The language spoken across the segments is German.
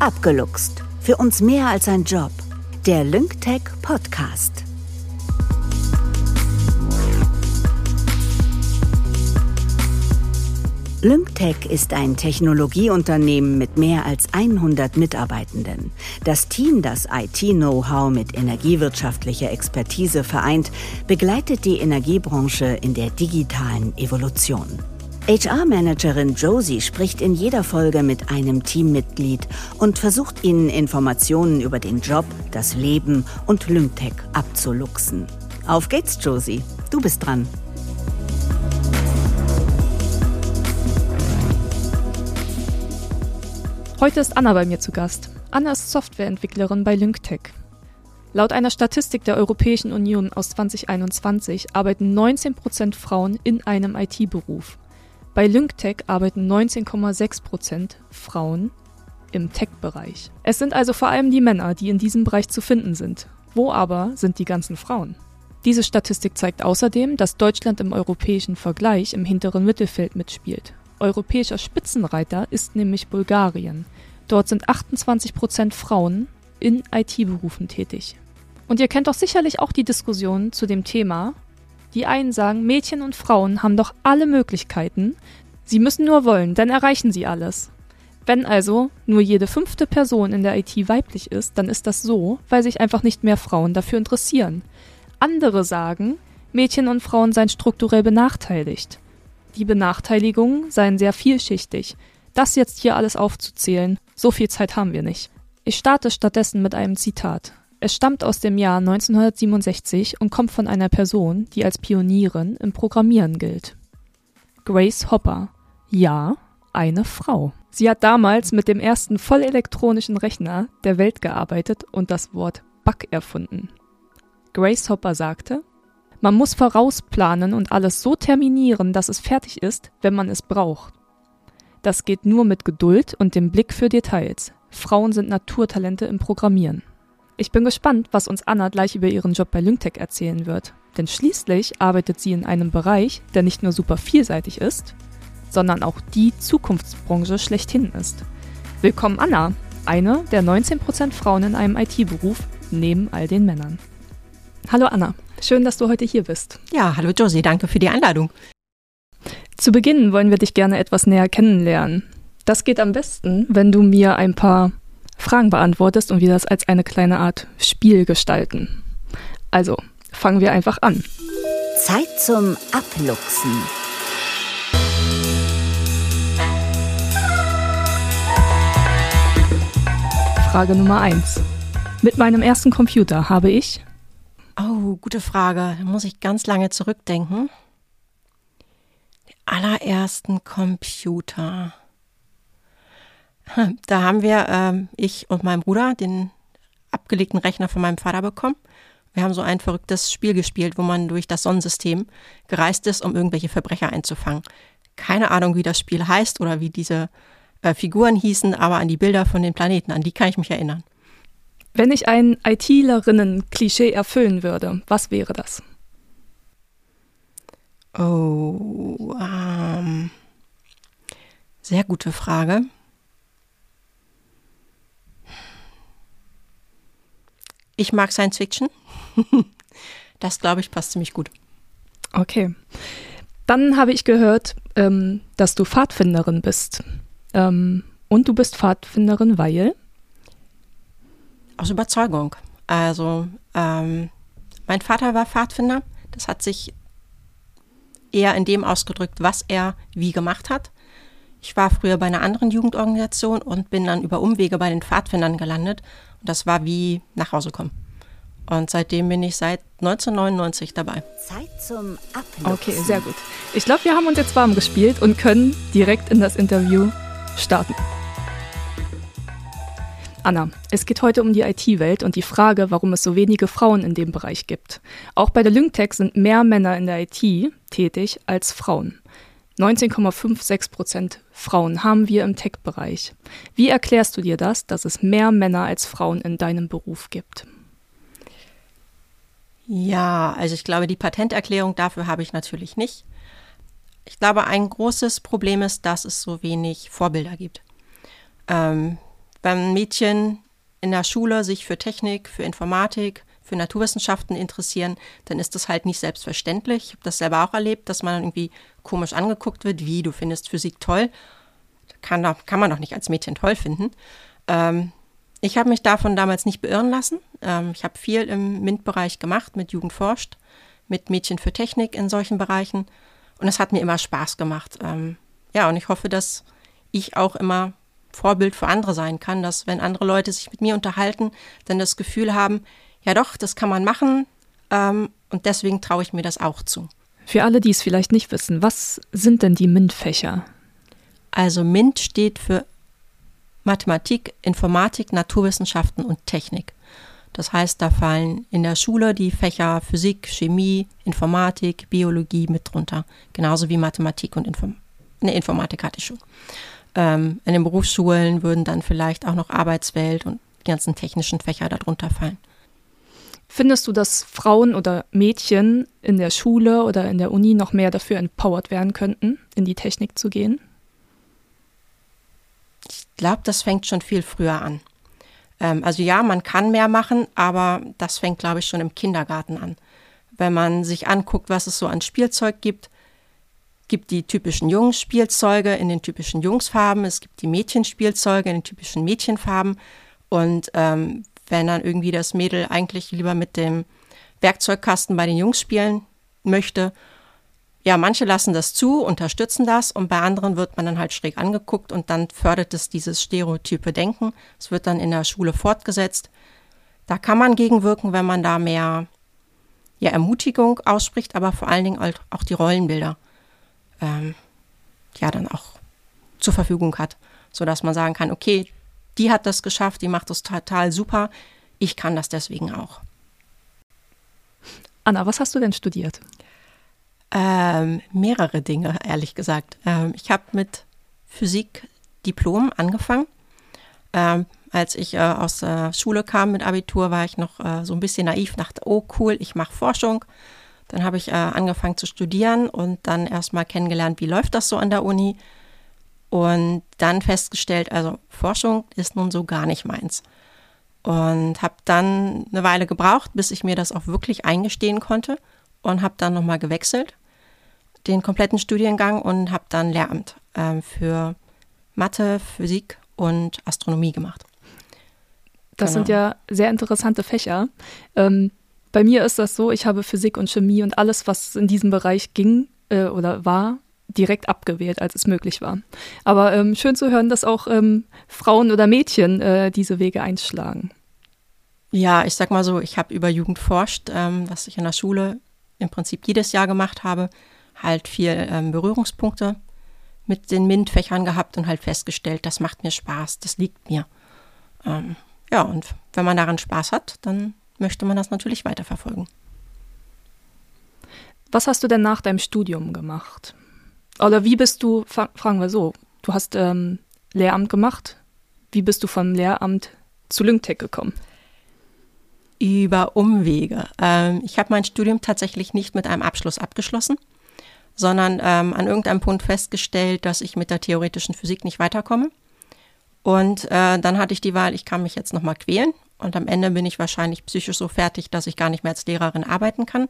Abgeluchst. Für uns mehr als ein Job. Der LyncTech Podcast. LyncTech ist ein Technologieunternehmen mit mehr als 100 Mitarbeitenden. Das Team, das IT-Know-how mit energiewirtschaftlicher Expertise vereint, begleitet die Energiebranche in der digitalen Evolution. HR-Managerin Josie spricht in jeder Folge mit einem Teammitglied und versucht ihnen Informationen über den Job, das Leben und LyncTech abzuluxen. Auf geht's, Josie. Du bist dran. Heute ist Anna bei mir zu Gast. Anna ist Softwareentwicklerin bei LyncTech. Laut einer Statistik der Europäischen Union aus 2021 arbeiten 19% Frauen in einem IT-Beruf. Bei LyncTech arbeiten 19,6% Frauen im Tech-Bereich. Es sind also vor allem die Männer, die in diesem Bereich zu finden sind. Wo aber sind die ganzen Frauen? Diese Statistik zeigt außerdem, dass Deutschland im europäischen Vergleich im hinteren Mittelfeld mitspielt. Europäischer Spitzenreiter ist nämlich Bulgarien. Dort sind 28 Prozent Frauen in IT-Berufen tätig. Und ihr kennt doch sicherlich auch die Diskussion zu dem Thema. Die einen sagen, Mädchen und Frauen haben doch alle Möglichkeiten, sie müssen nur wollen, dann erreichen sie alles. Wenn also nur jede fünfte Person in der IT weiblich ist, dann ist das so, weil sich einfach nicht mehr Frauen dafür interessieren. Andere sagen, Mädchen und Frauen seien strukturell benachteiligt. Die Benachteiligungen seien sehr vielschichtig. Das jetzt hier alles aufzuzählen, so viel Zeit haben wir nicht. Ich starte stattdessen mit einem Zitat. Es stammt aus dem Jahr 1967 und kommt von einer Person, die als Pionierin im Programmieren gilt. Grace Hopper. Ja, eine Frau. Sie hat damals mit dem ersten vollelektronischen Rechner der Welt gearbeitet und das Wort Bug erfunden. Grace Hopper sagte, man muss vorausplanen und alles so terminieren, dass es fertig ist, wenn man es braucht. Das geht nur mit Geduld und dem Blick für Details. Frauen sind Naturtalente im Programmieren. Ich bin gespannt, was uns Anna gleich über ihren Job bei Lyngtech erzählen wird. Denn schließlich arbeitet sie in einem Bereich, der nicht nur super vielseitig ist, sondern auch die Zukunftsbranche schlechthin ist. Willkommen Anna, eine der 19% Frauen in einem IT-Beruf neben all den Männern. Hallo Anna. Schön, dass du heute hier bist. Ja, hallo Josie, danke für die Einladung. Zu Beginn wollen wir dich gerne etwas näher kennenlernen. Das geht am besten, wenn du mir ein paar Fragen beantwortest und wir das als eine kleine Art Spiel gestalten. Also, fangen wir einfach an. Zeit zum Abluchsen. Frage Nummer 1. Mit meinem ersten Computer habe ich Oh, gute Frage. Da muss ich ganz lange zurückdenken. Die allerersten Computer. Da haben wir, ähm, ich und mein Bruder, den abgelegten Rechner von meinem Vater bekommen. Wir haben so ein verrücktes Spiel gespielt, wo man durch das Sonnensystem gereist ist, um irgendwelche Verbrecher einzufangen. Keine Ahnung, wie das Spiel heißt oder wie diese äh, Figuren hießen, aber an die Bilder von den Planeten, an die kann ich mich erinnern. Wenn ich ein ITlerinnen-Klischee erfüllen würde, was wäre das? Oh, ähm, sehr gute Frage. Ich mag Science Fiction. das, glaube ich, passt ziemlich gut. Okay. Dann habe ich gehört, ähm, dass du Pfadfinderin bist. Ähm, und du bist Pfadfinderin, weil? Aus Überzeugung. Also ähm, mein Vater war Pfadfinder. Das hat sich eher in dem ausgedrückt, was er wie gemacht hat. Ich war früher bei einer anderen Jugendorganisation und bin dann über Umwege bei den Pfadfindern gelandet. Und das war wie nach Hause kommen. Und seitdem bin ich seit 1999 dabei. Zeit zum Abluchsen. Okay, sehr gut. Ich glaube, wir haben uns jetzt warm gespielt und können direkt in das Interview starten. Anna, es geht heute um die IT-Welt und die Frage, warum es so wenige Frauen in dem Bereich gibt. Auch bei der Lyngtech sind mehr Männer in der IT tätig als Frauen. 19,56 Prozent Frauen haben wir im Tech-Bereich. Wie erklärst du dir das, dass es mehr Männer als Frauen in deinem Beruf gibt? Ja, also ich glaube, die Patenterklärung dafür habe ich natürlich nicht. Ich glaube, ein großes Problem ist, dass es so wenig Vorbilder gibt. Ähm, wenn Mädchen in der Schule sich für Technik, für Informatik, für Naturwissenschaften interessieren, dann ist das halt nicht selbstverständlich. Ich habe das selber auch erlebt, dass man irgendwie komisch angeguckt wird, wie du findest Physik toll. Kann, kann man doch nicht als Mädchen toll finden. Ähm, ich habe mich davon damals nicht beirren lassen. Ähm, ich habe viel im MINT-Bereich gemacht, mit Jugend forscht, mit Mädchen für Technik in solchen Bereichen. Und es hat mir immer Spaß gemacht. Ähm, ja, und ich hoffe, dass ich auch immer Vorbild für andere sein kann, dass wenn andere Leute sich mit mir unterhalten, dann das Gefühl haben, ja doch, das kann man machen ähm, und deswegen traue ich mir das auch zu. Für alle, die es vielleicht nicht wissen, was sind denn die MINT-Fächer? Also MINT steht für Mathematik, Informatik, Naturwissenschaften und Technik. Das heißt, da fallen in der Schule die Fächer Physik, Chemie, Informatik, Biologie mit drunter. Genauso wie Mathematik und Inform ne, Informatik hatte ich schon. Ähm, in den Berufsschulen würden dann vielleicht auch noch Arbeitswelt und die ganzen technischen Fächer darunter fallen. Findest du, dass Frauen oder Mädchen in der Schule oder in der Uni noch mehr dafür empowered werden könnten, in die Technik zu gehen? Ich glaube, das fängt schon viel früher an. Ähm, also ja, man kann mehr machen, aber das fängt, glaube ich, schon im Kindergarten an. Wenn man sich anguckt, was es so an Spielzeug gibt, gibt die typischen Jungsspielzeuge in den typischen Jungsfarben, es gibt die Mädchenspielzeuge in den typischen Mädchenfarben. Und ähm, wenn dann irgendwie das Mädel eigentlich lieber mit dem Werkzeugkasten bei den Jungs spielen möchte, ja, manche lassen das zu, unterstützen das und bei anderen wird man dann halt schräg angeguckt und dann fördert es dieses stereotype Denken. Es wird dann in der Schule fortgesetzt. Da kann man gegenwirken, wenn man da mehr ja, Ermutigung ausspricht, aber vor allen Dingen auch die Rollenbilder ähm, ja dann auch zur Verfügung hat, sodass man sagen kann, okay, die hat das geschafft, die macht das total super, ich kann das deswegen auch. Anna, was hast du denn studiert? Ähm, mehrere Dinge, ehrlich gesagt. Ähm, ich habe mit Physik Diplom angefangen. Ähm, als ich äh, aus der Schule kam mit Abitur, war ich noch äh, so ein bisschen naiv, dachte, oh cool, ich mache Forschung. Dann habe ich äh, angefangen zu studieren und dann erstmal kennengelernt, wie läuft das so an der Uni. Und dann festgestellt, also Forschung ist nun so gar nicht meins. Und habe dann eine Weile gebraucht, bis ich mir das auch wirklich eingestehen konnte und habe dann nochmal gewechselt, den kompletten Studiengang und habe dann Lehramt äh, für Mathe, Physik und Astronomie gemacht. Das genau. sind ja sehr interessante Fächer. Ähm, bei mir ist das so, ich habe Physik und Chemie und alles, was in diesem Bereich ging äh, oder war, direkt abgewählt, als es möglich war. Aber ähm, schön zu hören, dass auch ähm, Frauen oder Mädchen äh, diese Wege einschlagen. Ja, ich sag mal so, ich habe über Jugend forscht, ähm, was ich in der Schule im Prinzip jedes Jahr gemacht habe, halt viel ähm, Berührungspunkte mit den MINT-Fächern gehabt und halt festgestellt, das macht mir Spaß, das liegt mir. Ähm, ja, und wenn man daran Spaß hat, dann möchte man das natürlich weiterverfolgen. Was hast du denn nach deinem Studium gemacht? Oder wie bist du, fragen wir so, du hast ähm, Lehramt gemacht. Wie bist du vom Lehramt zu Lyngtech gekommen? Über Umwege. Ähm, ich habe mein Studium tatsächlich nicht mit einem Abschluss abgeschlossen, sondern ähm, an irgendeinem Punkt festgestellt, dass ich mit der theoretischen Physik nicht weiterkomme. Und äh, dann hatte ich die Wahl, ich kann mich jetzt nochmal quälen und am Ende bin ich wahrscheinlich psychisch so fertig, dass ich gar nicht mehr als Lehrerin arbeiten kann.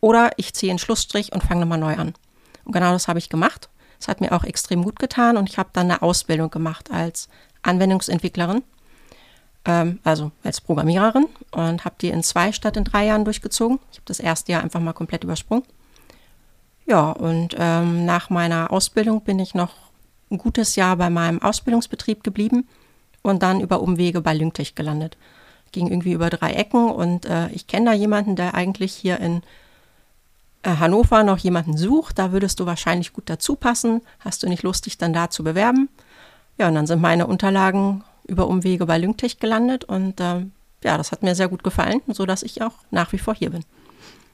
Oder ich ziehe einen Schlussstrich und fange nochmal neu an. Und genau das habe ich gemacht. Es hat mir auch extrem gut getan und ich habe dann eine Ausbildung gemacht als Anwendungsentwicklerin, ähm, also als Programmiererin und habe die in zwei statt in drei Jahren durchgezogen. Ich habe das erste Jahr einfach mal komplett übersprungen. Ja, und ähm, nach meiner Ausbildung bin ich noch ein gutes Jahr bei meinem Ausbildungsbetrieb geblieben und dann über Umwege bei Lyngtech gelandet. Ging irgendwie über drei Ecken und äh, ich kenne da jemanden, der eigentlich hier in Hannover noch jemanden sucht, da würdest du wahrscheinlich gut dazu passen. Hast du nicht Lust, dich dann da zu bewerben? Ja, und dann sind meine Unterlagen über Umwege bei Lyngtech gelandet und äh, ja, das hat mir sehr gut gefallen, sodass ich auch nach wie vor hier bin.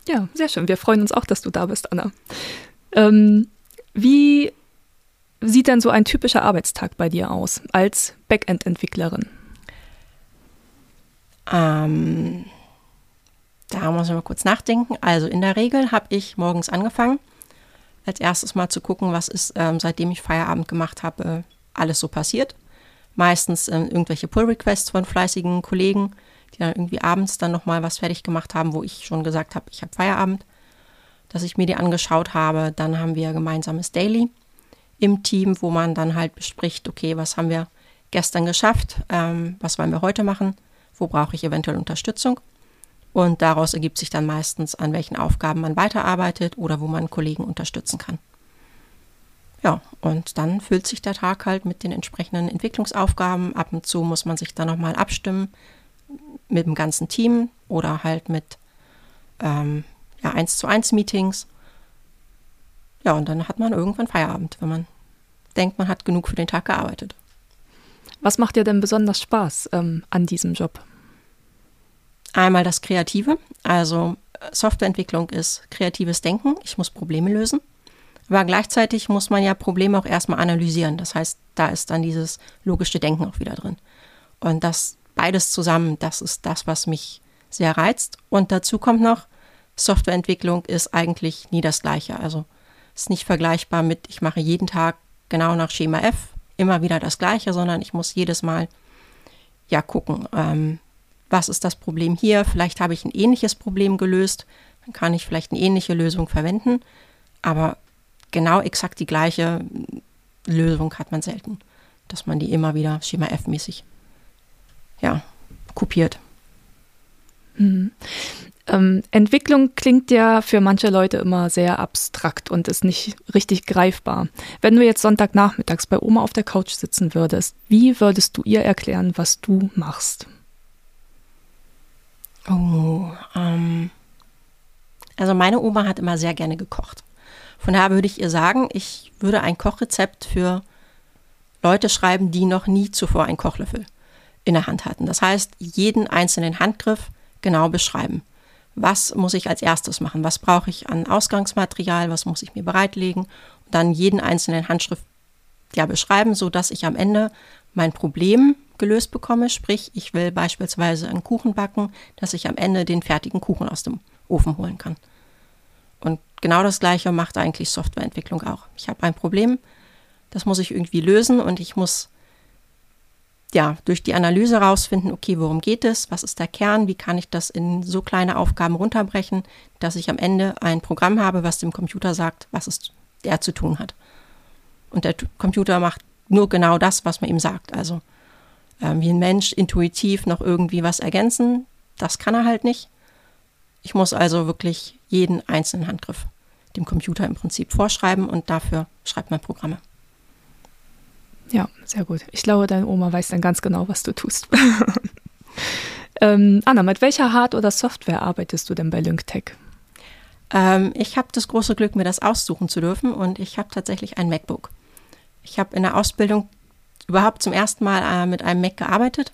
Ja, sehr schön. Wir freuen uns auch, dass du da bist, Anna. Ähm, wie sieht denn so ein typischer Arbeitstag bei dir aus als Backend-Entwicklerin? Ähm, da muss ich mal kurz nachdenken. Also in der Regel habe ich morgens angefangen, als erstes mal zu gucken, was ist, ähm, seitdem ich Feierabend gemacht habe, alles so passiert. meistens äh, irgendwelche Pull-Requests von fleißigen Kollegen, die dann irgendwie abends dann nochmal was fertig gemacht haben, wo ich schon gesagt habe, ich habe Feierabend, dass ich mir die angeschaut habe. Dann haben wir gemeinsames Daily im Team, wo man dann halt bespricht, okay, was haben wir gestern geschafft, ähm, was wollen wir heute machen, wo brauche ich eventuell Unterstützung. Und daraus ergibt sich dann meistens, an welchen Aufgaben man weiterarbeitet oder wo man Kollegen unterstützen kann. Ja, und dann füllt sich der Tag halt mit den entsprechenden Entwicklungsaufgaben. Ab und zu muss man sich dann nochmal abstimmen mit dem ganzen Team oder halt mit ähm, ja, 1 zu 1 Meetings. Ja, und dann hat man irgendwann Feierabend, wenn man denkt, man hat genug für den Tag gearbeitet. Was macht dir denn besonders Spaß ähm, an diesem Job? Einmal das Kreative, also äh, Softwareentwicklung ist kreatives Denken. Ich muss Probleme lösen. Aber gleichzeitig muss man ja Probleme auch erstmal analysieren. Das heißt, da ist dann dieses logische Denken auch wieder drin. Und das beides zusammen, das ist das, was mich sehr reizt. Und dazu kommt noch, Softwareentwicklung ist eigentlich nie das Gleiche. Also ist nicht vergleichbar mit, ich mache jeden Tag genau nach Schema F immer wieder das Gleiche, sondern ich muss jedes Mal ja gucken, ähm, was ist das Problem hier? Vielleicht habe ich ein ähnliches Problem gelöst, dann kann ich vielleicht eine ähnliche Lösung verwenden, aber genau exakt die gleiche Lösung hat man selten, dass man die immer wieder Schema F-mäßig ja, kopiert. Mhm. Ähm, Entwicklung klingt ja für manche Leute immer sehr abstrakt und ist nicht richtig greifbar. Wenn du jetzt Sonntagnachmittags bei Oma auf der Couch sitzen würdest, wie würdest du ihr erklären, was du machst? Oh, ähm, also meine Oma hat immer sehr gerne gekocht. Von daher würde ich ihr sagen, ich würde ein Kochrezept für Leute schreiben, die noch nie zuvor einen Kochlöffel in der Hand hatten. Das heißt, jeden einzelnen Handgriff genau beschreiben. Was muss ich als erstes machen? Was brauche ich an Ausgangsmaterial? Was muss ich mir bereitlegen? Und dann jeden einzelnen Handschrift ja beschreiben, sodass ich am Ende mein Problem gelöst bekomme. Sprich, ich will beispielsweise einen Kuchen backen, dass ich am Ende den fertigen Kuchen aus dem Ofen holen kann. Und genau das Gleiche macht eigentlich Softwareentwicklung auch. Ich habe ein Problem, das muss ich irgendwie lösen und ich muss ja durch die Analyse herausfinden, okay, worum geht es, was ist der Kern, wie kann ich das in so kleine Aufgaben runterbrechen, dass ich am Ende ein Programm habe, was dem Computer sagt, was es der zu tun hat. Und der Computer macht nur genau das, was man ihm sagt. Also äh, wie ein Mensch intuitiv noch irgendwie was ergänzen, das kann er halt nicht. Ich muss also wirklich jeden einzelnen Handgriff dem Computer im Prinzip vorschreiben und dafür schreibt man Programme. Ja, sehr gut. Ich glaube, deine Oma weiß dann ganz genau, was du tust. ähm, Anna, mit welcher Hard- oder Software arbeitest du denn bei LyncTech? Ähm, ich habe das große Glück, mir das aussuchen zu dürfen und ich habe tatsächlich ein MacBook. Ich habe in der Ausbildung überhaupt zum ersten Mal äh, mit einem Mac gearbeitet.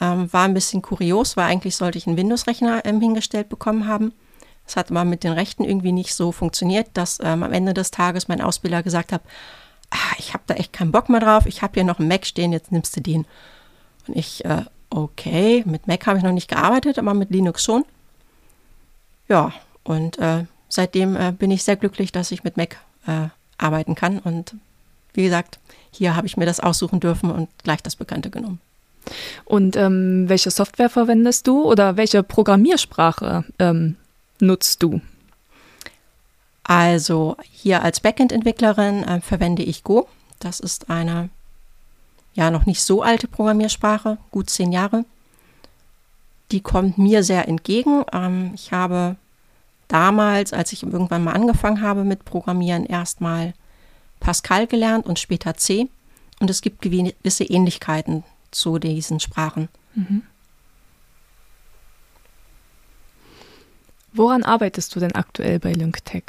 Ähm, war ein bisschen kurios, weil eigentlich sollte ich einen Windows-Rechner ähm, hingestellt bekommen haben. Das hat aber mit den Rechten irgendwie nicht so funktioniert, dass ähm, am Ende des Tages mein Ausbilder gesagt hat, ah, ich habe da echt keinen Bock mehr drauf, ich habe hier noch einen Mac stehen, jetzt nimmst du den. Und ich, äh, okay, mit Mac habe ich noch nicht gearbeitet, aber mit Linux schon. Ja, und äh, seitdem äh, bin ich sehr glücklich, dass ich mit Mac äh, arbeiten kann. Und wie gesagt, hier habe ich mir das aussuchen dürfen und gleich das Bekannte genommen. Und ähm, welche Software verwendest du oder welche Programmiersprache ähm, nutzt du? Also hier als Backend-Entwicklerin äh, verwende ich Go. Das ist eine ja noch nicht so alte Programmiersprache, gut zehn Jahre. Die kommt mir sehr entgegen. Ähm, ich habe damals, als ich irgendwann mal angefangen habe mit Programmieren, erstmal Pascal gelernt und später C. Und es gibt gewisse Ähnlichkeiten zu diesen Sprachen. Mhm. Woran arbeitest du denn aktuell bei LyncTech?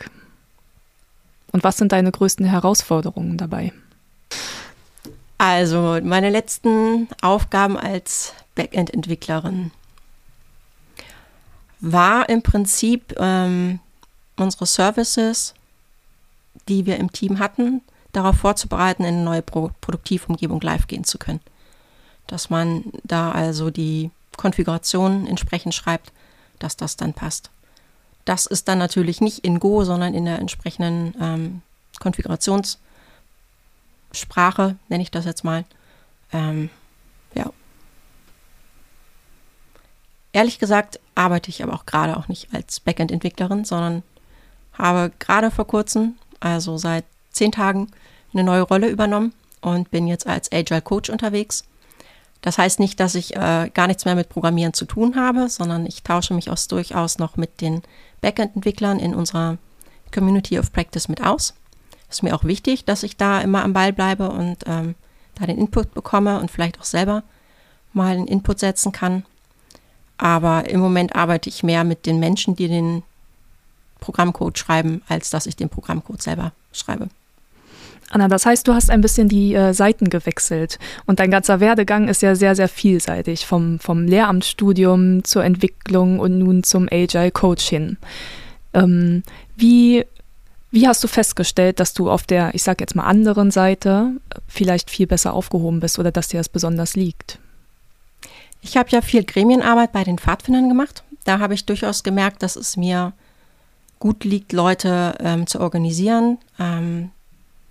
Und was sind deine größten Herausforderungen dabei? Also meine letzten Aufgaben als Backend-Entwicklerin war im Prinzip ähm, unsere Services, die wir im Team hatten, darauf vorzubereiten, in eine neue Pro Produktivumgebung live gehen zu können. Dass man da also die Konfiguration entsprechend schreibt, dass das dann passt. Das ist dann natürlich nicht in Go, sondern in der entsprechenden ähm, Konfigurationssprache, nenne ich das jetzt mal, Ähm, ja. Ehrlich gesagt arbeite ich aber auch gerade auch nicht als Backend-Entwicklerin, sondern habe gerade vor kurzem, also seit zehn Tagen, eine neue Rolle übernommen und bin jetzt als Agile Coach unterwegs. Das heißt nicht, dass ich äh, gar nichts mehr mit Programmieren zu tun habe, sondern ich tausche mich auch durchaus noch mit den Backend-Entwicklern in unserer Community of Practice mit aus. Ist mir auch wichtig, dass ich da immer am Ball bleibe und ähm, da den Input bekomme und vielleicht auch selber mal einen Input setzen kann. Aber im Moment arbeite ich mehr mit den Menschen, die den Programmcode schreiben, als dass ich den Programmcode selber schreibe. Anna, das heißt, du hast ein bisschen die äh, Seiten gewechselt und dein ganzer Werdegang ist ja sehr, sehr vielseitig, vom, vom Lehramtsstudium zur Entwicklung und nun zum Agile Coach hin. Ähm, wie, wie hast du festgestellt, dass du auf der, ich sag jetzt mal, anderen Seite vielleicht viel besser aufgehoben bist oder dass dir das besonders liegt? Ich habe ja viel Gremienarbeit bei den Pfadfindern gemacht. Da habe ich durchaus gemerkt, dass es mir gut liegt, Leute ähm, zu organisieren, ähm,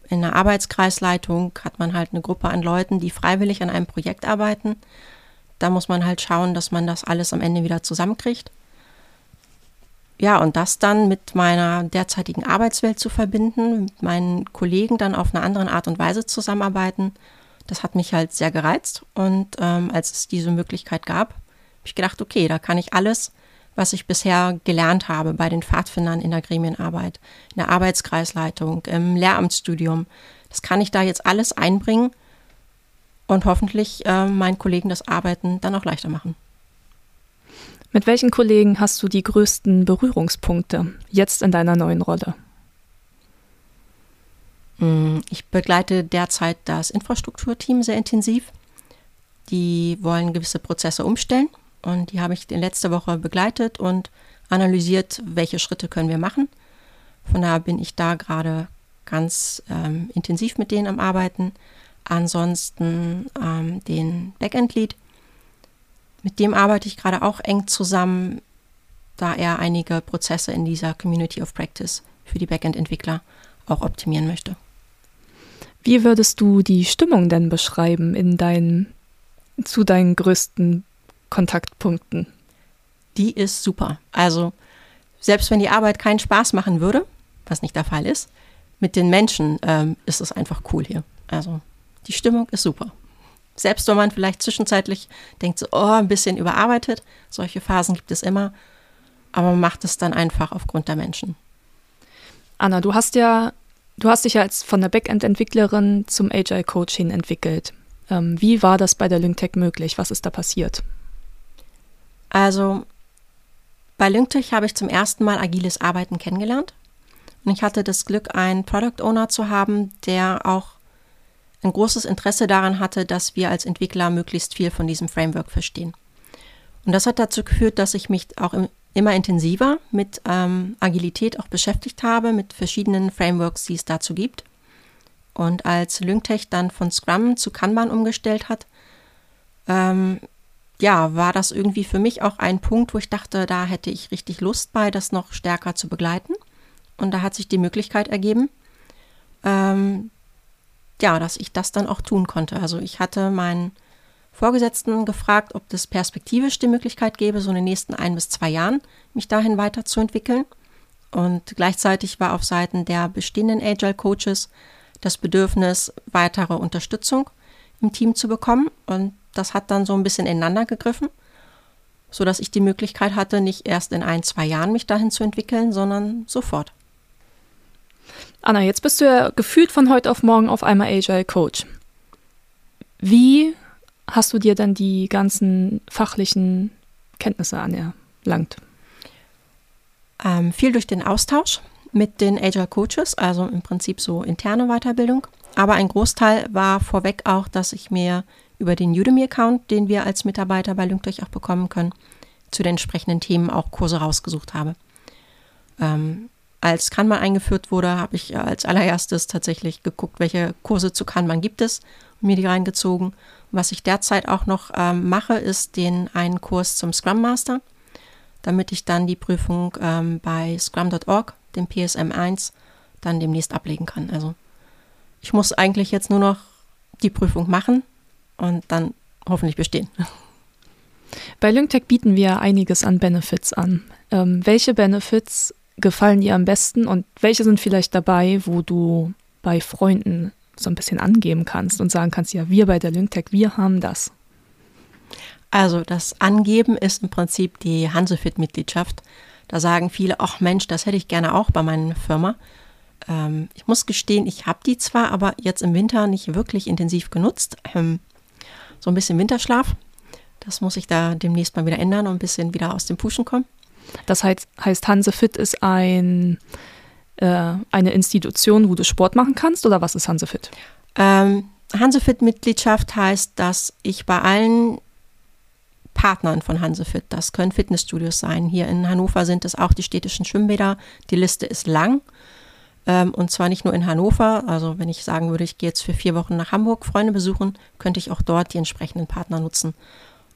in der Arbeitskreisleitung hat man halt eine Gruppe an Leuten, die freiwillig an einem Projekt arbeiten. Da muss man halt schauen, dass man das alles am Ende wieder zusammenkriegt. Ja, und das dann mit meiner derzeitigen Arbeitswelt zu verbinden, mit meinen Kollegen dann auf eine andere Art und Weise zusammenarbeiten, das hat mich halt sehr gereizt. Und ähm, als es diese Möglichkeit gab, habe ich gedacht, okay, da kann ich alles was ich bisher gelernt habe bei den Pfadfindern in der Gremienarbeit, in der Arbeitskreisleitung, im Lehramtsstudium. Das kann ich da jetzt alles einbringen und hoffentlich äh, meinen Kollegen das Arbeiten dann auch leichter machen. Mit welchen Kollegen hast du die größten Berührungspunkte jetzt in deiner neuen Rolle? Mm, ich begleite derzeit das Infrastrukturteam sehr intensiv. Die wollen gewisse Prozesse umstellen und die habe ich in letzter Woche begleitet und analysiert, welche Schritte können wir machen. Von daher bin ich da gerade ganz ähm, intensiv mit denen am Arbeiten. Ansonsten ähm, den Backend-Lead. Mit dem arbeite ich gerade auch eng zusammen, da er einige Prozesse in dieser Community of Practice für die Backend-Entwickler auch optimieren möchte. Wie würdest du die Stimmung denn beschreiben in deinen, zu deinen größten Kontaktpunkten? Die ist super. Also selbst wenn die Arbeit keinen Spaß machen würde, was nicht der Fall ist, mit den Menschen ähm, ist es einfach cool hier. Also die Stimmung ist super. Selbst wenn man vielleicht zwischenzeitlich denkt, so, oh, ein bisschen überarbeitet, solche Phasen gibt es immer, aber man macht es dann einfach aufgrund der Menschen. Anna, du hast ja, du hast dich ja als von der Backend-Entwicklerin zum Agile-Coach hin entwickelt. Ähm, wie war das bei der LyncTech möglich? Was ist da passiert? Also bei LyncTech habe ich zum ersten Mal agiles Arbeiten kennengelernt. Und ich hatte das Glück, einen Product Owner zu haben, der auch ein großes Interesse daran hatte, dass wir als Entwickler möglichst viel von diesem Framework verstehen. Und das hat dazu geführt, dass ich mich auch im, immer intensiver mit ähm, Agilität auch beschäftigt habe, mit verschiedenen Frameworks, die es dazu gibt. Und als LyncTech dann von Scrum zu Kanban umgestellt hat, ähm, ja, war das irgendwie für mich auch ein Punkt, wo ich dachte, da hätte ich richtig Lust bei, das noch stärker zu begleiten. Und da hat sich die Möglichkeit ergeben, ähm, ja, dass ich das dann auch tun konnte. Also ich hatte meinen Vorgesetzten gefragt, ob das perspektivisch die Möglichkeit gäbe, so in den nächsten ein bis zwei Jahren mich dahin weiterzuentwickeln. Und gleichzeitig war auf Seiten der bestehenden Agile Coaches das Bedürfnis, weitere Unterstützung im Team zu bekommen. Und das hat dann so ein bisschen ineinander gegriffen, sodass ich die Möglichkeit hatte, nicht erst in ein, zwei Jahren mich dahin zu entwickeln, sondern sofort. Anna, jetzt bist du ja gefühlt von heute auf morgen auf einmal Agile Coach. Wie hast du dir dann die ganzen fachlichen Kenntnisse anerlangt? Ähm, viel durch den Austausch mit den Agile Coaches, also im Prinzip so interne Weiterbildung. Aber ein Großteil war vorweg auch, dass ich mir über den Udemy-Account, den wir als Mitarbeiter bei LinkDurch auch bekommen können, zu den entsprechenden Themen auch Kurse rausgesucht habe. Ähm, als Kanban eingeführt wurde, habe ich als allererstes tatsächlich geguckt, welche Kurse zu Kanban gibt es und mir die reingezogen. Was ich derzeit auch noch ähm, mache, ist den einen Kurs zum Scrum Master, damit ich dann die Prüfung ähm, bei scrum.org, dem PSM 1, dann demnächst ablegen kann. Also ich muss eigentlich jetzt nur noch die Prüfung machen und dann hoffentlich bestehen. Bei LyncTech bieten wir einiges an Benefits an. Ähm, welche Benefits gefallen dir am besten und welche sind vielleicht dabei, wo du bei Freunden so ein bisschen angeben kannst und sagen kannst, ja, wir bei der LyncTech, wir haben das? Also das Angeben ist im Prinzip die Hansefit-Mitgliedschaft. Da sagen viele, ach Mensch, das hätte ich gerne auch bei meiner Firma. Ähm, ich muss gestehen, ich habe die zwar, aber jetzt im Winter nicht wirklich intensiv genutzt. Ähm, so ein bisschen Winterschlaf. Das muss ich da demnächst mal wieder ändern und ein bisschen wieder aus dem Puschen kommen. Das heißt, heißt Hansefit ist ein, äh, eine Institution, wo du Sport machen kannst oder was ist Hansefit? Ähm, Hansefit-Mitgliedschaft heißt, dass ich bei allen Partnern von Hansefit, das können Fitnessstudios sein. Hier in Hannover sind es auch die städtischen Schwimmbäder. Die Liste ist lang. Ähm, und zwar nicht nur in Hannover. Also wenn ich sagen würde, ich gehe jetzt für vier Wochen nach Hamburg Freunde besuchen, könnte ich auch dort die entsprechenden Partner nutzen.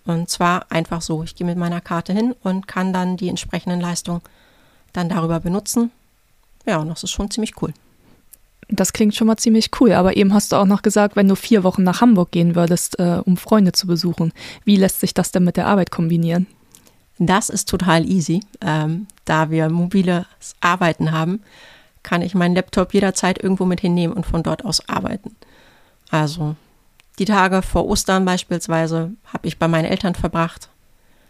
Und zwar einfach so. Ich gehe mit meiner Karte hin und kann dann die entsprechenden Leistungen dann darüber benutzen. Ja, und das ist schon ziemlich cool. Das klingt schon mal ziemlich cool, aber eben hast du auch noch gesagt, wenn du vier Wochen nach Hamburg gehen würdest, äh, um Freunde zu besuchen. Wie lässt sich das denn mit der Arbeit kombinieren? Das ist total easy. Ähm, da wir mobiles Arbeiten haben, kann ich meinen Laptop jederzeit irgendwo mit hinnehmen und von dort aus arbeiten. Also die Tage vor Ostern beispielsweise habe ich bei meinen Eltern verbracht,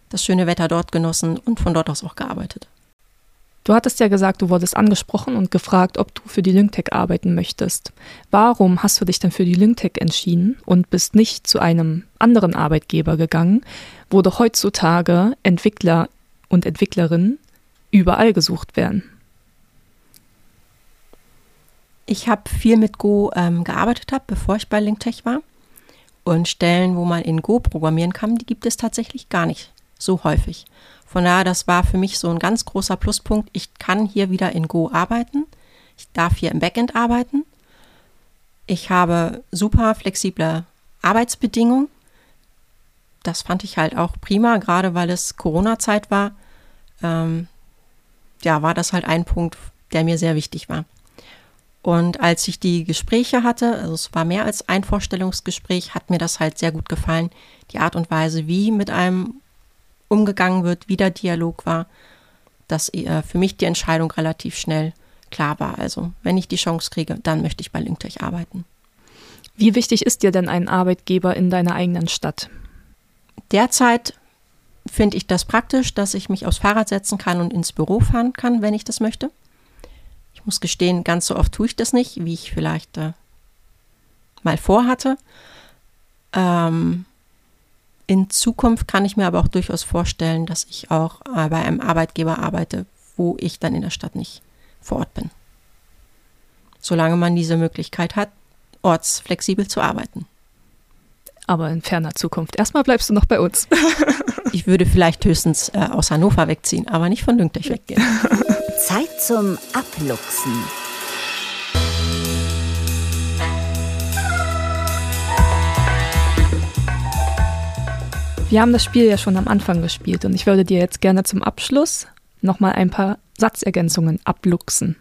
das schöne Wetter dort genossen und von dort aus auch gearbeitet. Du hattest ja gesagt, du wurdest angesprochen und gefragt, ob du für die Lyngtech arbeiten möchtest. Warum hast du dich denn für die Lyngtech entschieden und bist nicht zu einem anderen Arbeitgeber gegangen, wo doch heutzutage Entwickler und Entwicklerinnen überall gesucht werden? Ich habe viel mit Go ähm, gearbeitet, hab, bevor ich bei LinkTech war. Und Stellen, wo man in Go programmieren kann, die gibt es tatsächlich gar nicht so häufig. Von daher, das war für mich so ein ganz großer Pluspunkt. Ich kann hier wieder in Go arbeiten. Ich darf hier im Backend arbeiten. Ich habe super flexible Arbeitsbedingungen. Das fand ich halt auch prima, gerade weil es Corona-Zeit war. Ähm, ja, war das halt ein Punkt, der mir sehr wichtig war. Und als ich die Gespräche hatte, also es war mehr als ein Vorstellungsgespräch, hat mir das halt sehr gut gefallen. Die Art und Weise, wie mit einem umgegangen wird, wie der Dialog war, dass äh, für mich die Entscheidung relativ schnell klar war. Also, wenn ich die Chance kriege, dann möchte ich bei LinkTech arbeiten. Wie wichtig ist dir denn ein Arbeitgeber in deiner eigenen Stadt? Derzeit finde ich das praktisch, dass ich mich aufs Fahrrad setzen kann und ins Büro fahren kann, wenn ich das möchte. Ich muss gestehen, ganz so oft tue ich das nicht, wie ich vielleicht äh, mal vorhatte. Ähm, in Zukunft kann ich mir aber auch durchaus vorstellen, dass ich auch äh, bei einem Arbeitgeber arbeite, wo ich dann in der Stadt nicht vor Ort bin. Solange man diese Möglichkeit hat, ortsflexibel zu arbeiten. Aber in ferner Zukunft. Erstmal bleibst du noch bei uns. ich würde vielleicht höchstens äh, aus Hannover wegziehen, aber nicht von Lünkdech weggehen. Zeit zum Abluchsen. Wir haben das Spiel ja schon am Anfang gespielt und ich würde dir jetzt gerne zum Abschluss nochmal ein paar Satzergänzungen abluchsen.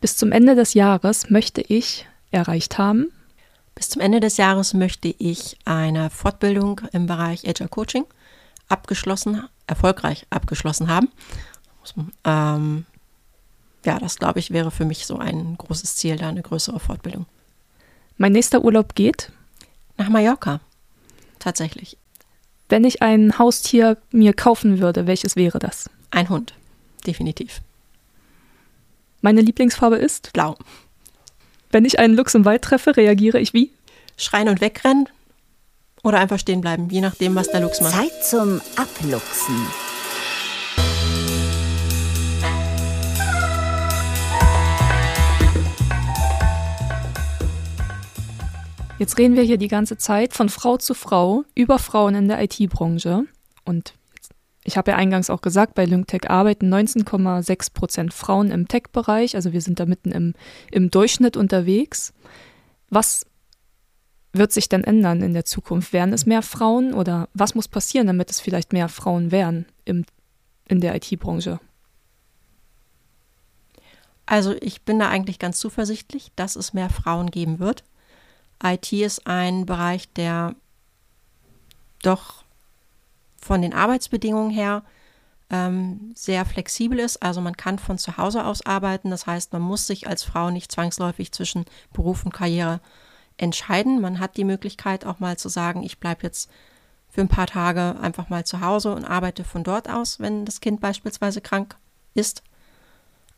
Bis zum Ende des Jahres möchte ich erreicht haben. Bis zum Ende des Jahres möchte ich eine Fortbildung im Bereich Agile Coaching abgeschlossen, erfolgreich abgeschlossen haben. Ähm, ja, das glaube ich wäre für mich so ein großes Ziel, da eine größere Fortbildung. Mein nächster Urlaub geht? Nach Mallorca. Tatsächlich. Wenn ich ein Haustier mir kaufen würde, welches wäre das? Ein Hund. Definitiv. Meine Lieblingsfarbe ist? Blau. Wenn ich einen Luchs im Wald treffe, reagiere ich wie? Schreien und wegrennen oder einfach stehen bleiben, je nachdem, was der Luchs macht. Zeit zum Abluchsen. Jetzt reden wir hier die ganze Zeit von Frau zu Frau über Frauen in der IT-Branche. Und ich habe ja eingangs auch gesagt, bei LyncTech arbeiten 19,6 Prozent Frauen im Tech-Bereich. Also wir sind da mitten im, im Durchschnitt unterwegs. Was wird sich denn ändern in der Zukunft? Werden es mehr Frauen oder was muss passieren, damit es vielleicht mehr Frauen werden im, in der IT-Branche? Also ich bin da eigentlich ganz zuversichtlich, dass es mehr Frauen geben wird. IT ist ein Bereich, der doch von den Arbeitsbedingungen her ähm, sehr flexibel ist. Also man kann von zu Hause aus arbeiten. Das heißt, man muss sich als Frau nicht zwangsläufig zwischen Beruf und Karriere entscheiden. Man hat die Möglichkeit auch mal zu sagen, ich bleibe jetzt für ein paar Tage einfach mal zu Hause und arbeite von dort aus, wenn das Kind beispielsweise krank ist.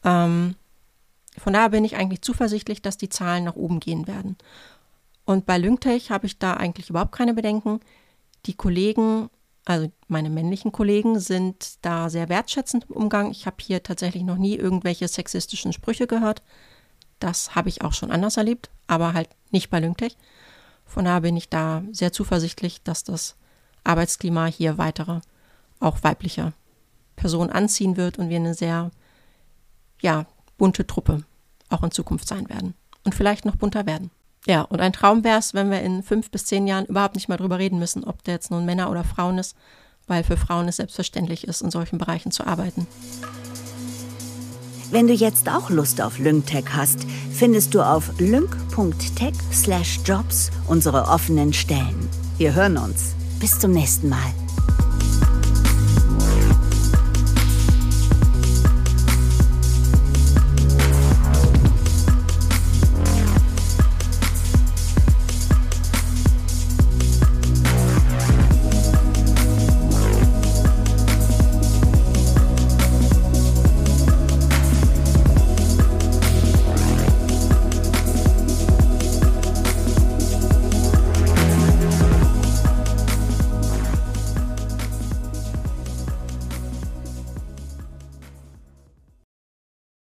Ähm, von daher bin ich eigentlich zuversichtlich, dass die Zahlen nach oben gehen werden. Und bei Lyngtech habe ich da eigentlich überhaupt keine Bedenken. Die Kollegen, also meine männlichen Kollegen, sind da sehr wertschätzend im Umgang. Ich habe hier tatsächlich noch nie irgendwelche sexistischen Sprüche gehört. Das habe ich auch schon anders erlebt, aber halt nicht bei Lyngtech. Von daher bin ich da sehr zuversichtlich, dass das Arbeitsklima hier weitere, auch weibliche Personen anziehen wird und wir eine sehr, ja, bunte Truppe auch in Zukunft sein werden. Und vielleicht noch bunter werden. Ja, und ein Traum wäre es, wenn wir in fünf bis zehn Jahren überhaupt nicht mehr drüber reden müssen, ob der jetzt nun Männer oder Frauen ist, weil für Frauen es selbstverständlich ist, in solchen Bereichen zu arbeiten. Wenn du jetzt auch Lust auf LyngTech hast, findest du auf lyng.tech/jobs unsere offenen Stellen. Wir hören uns. Bis zum nächsten Mal.